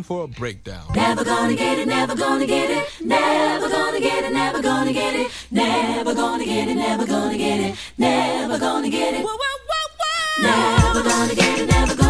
in for a breakdown. Never gonna get it, never gonna get it, never gonna get it, never gonna get it, never gonna get it, never gonna get it, never gonna get it. Never gonna get it, never gonna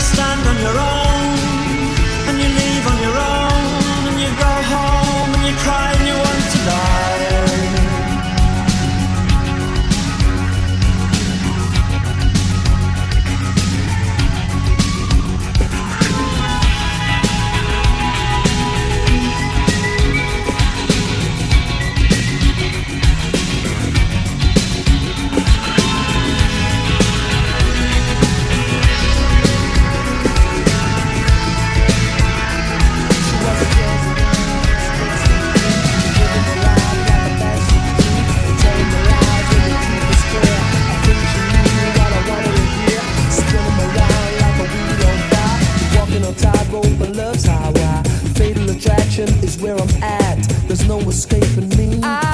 stand on your own. love's. Fatal attraction is where I'm at. There's no escaping me. I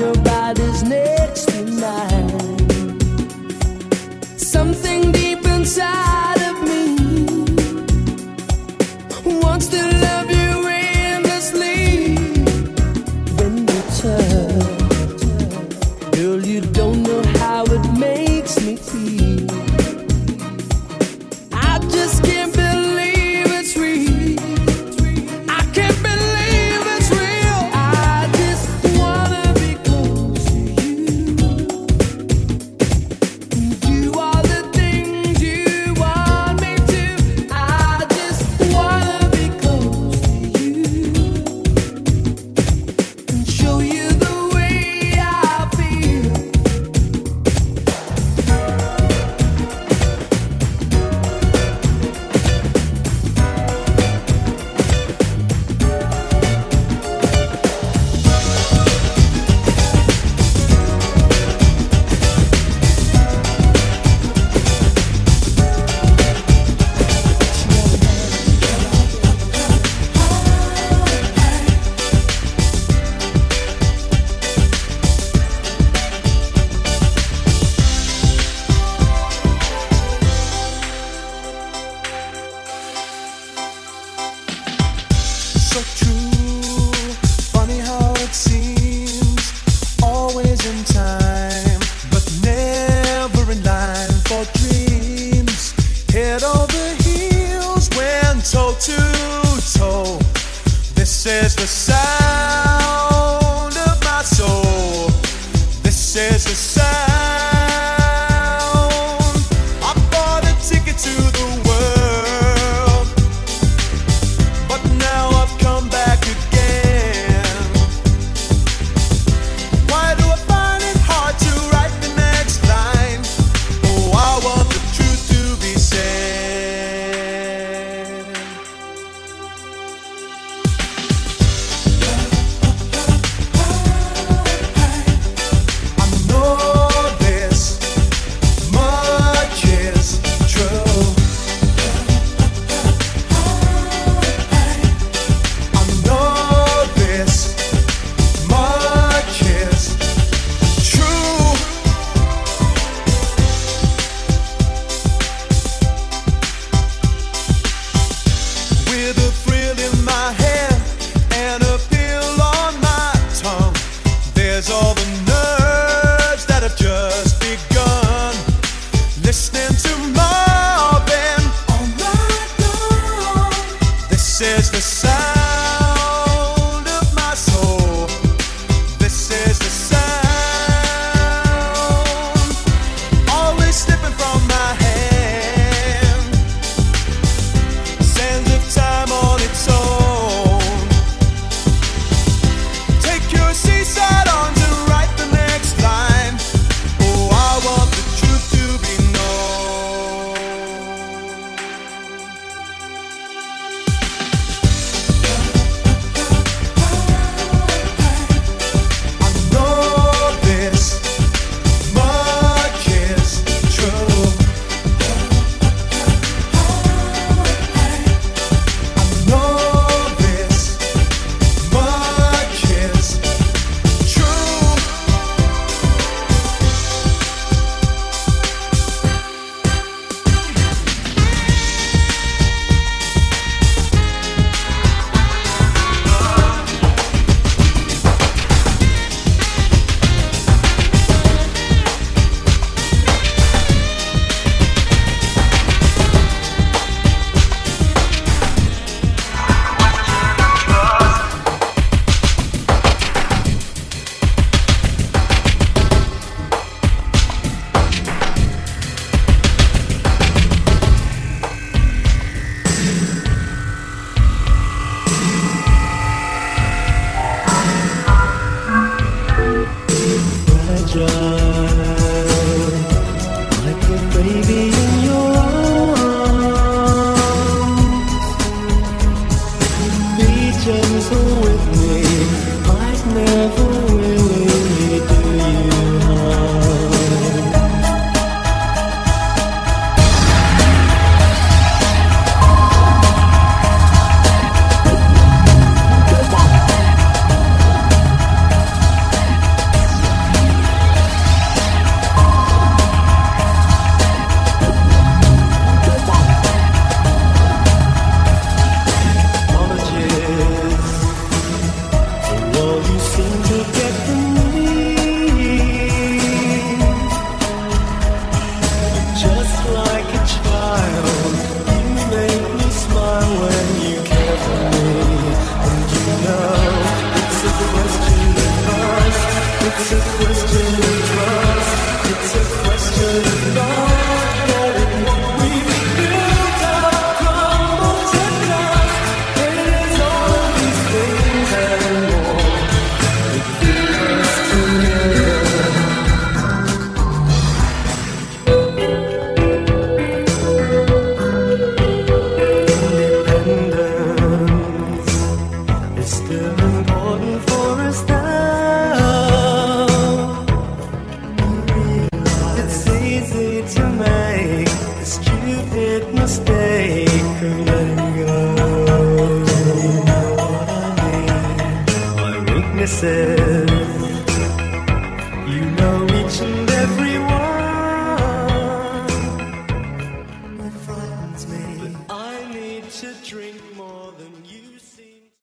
your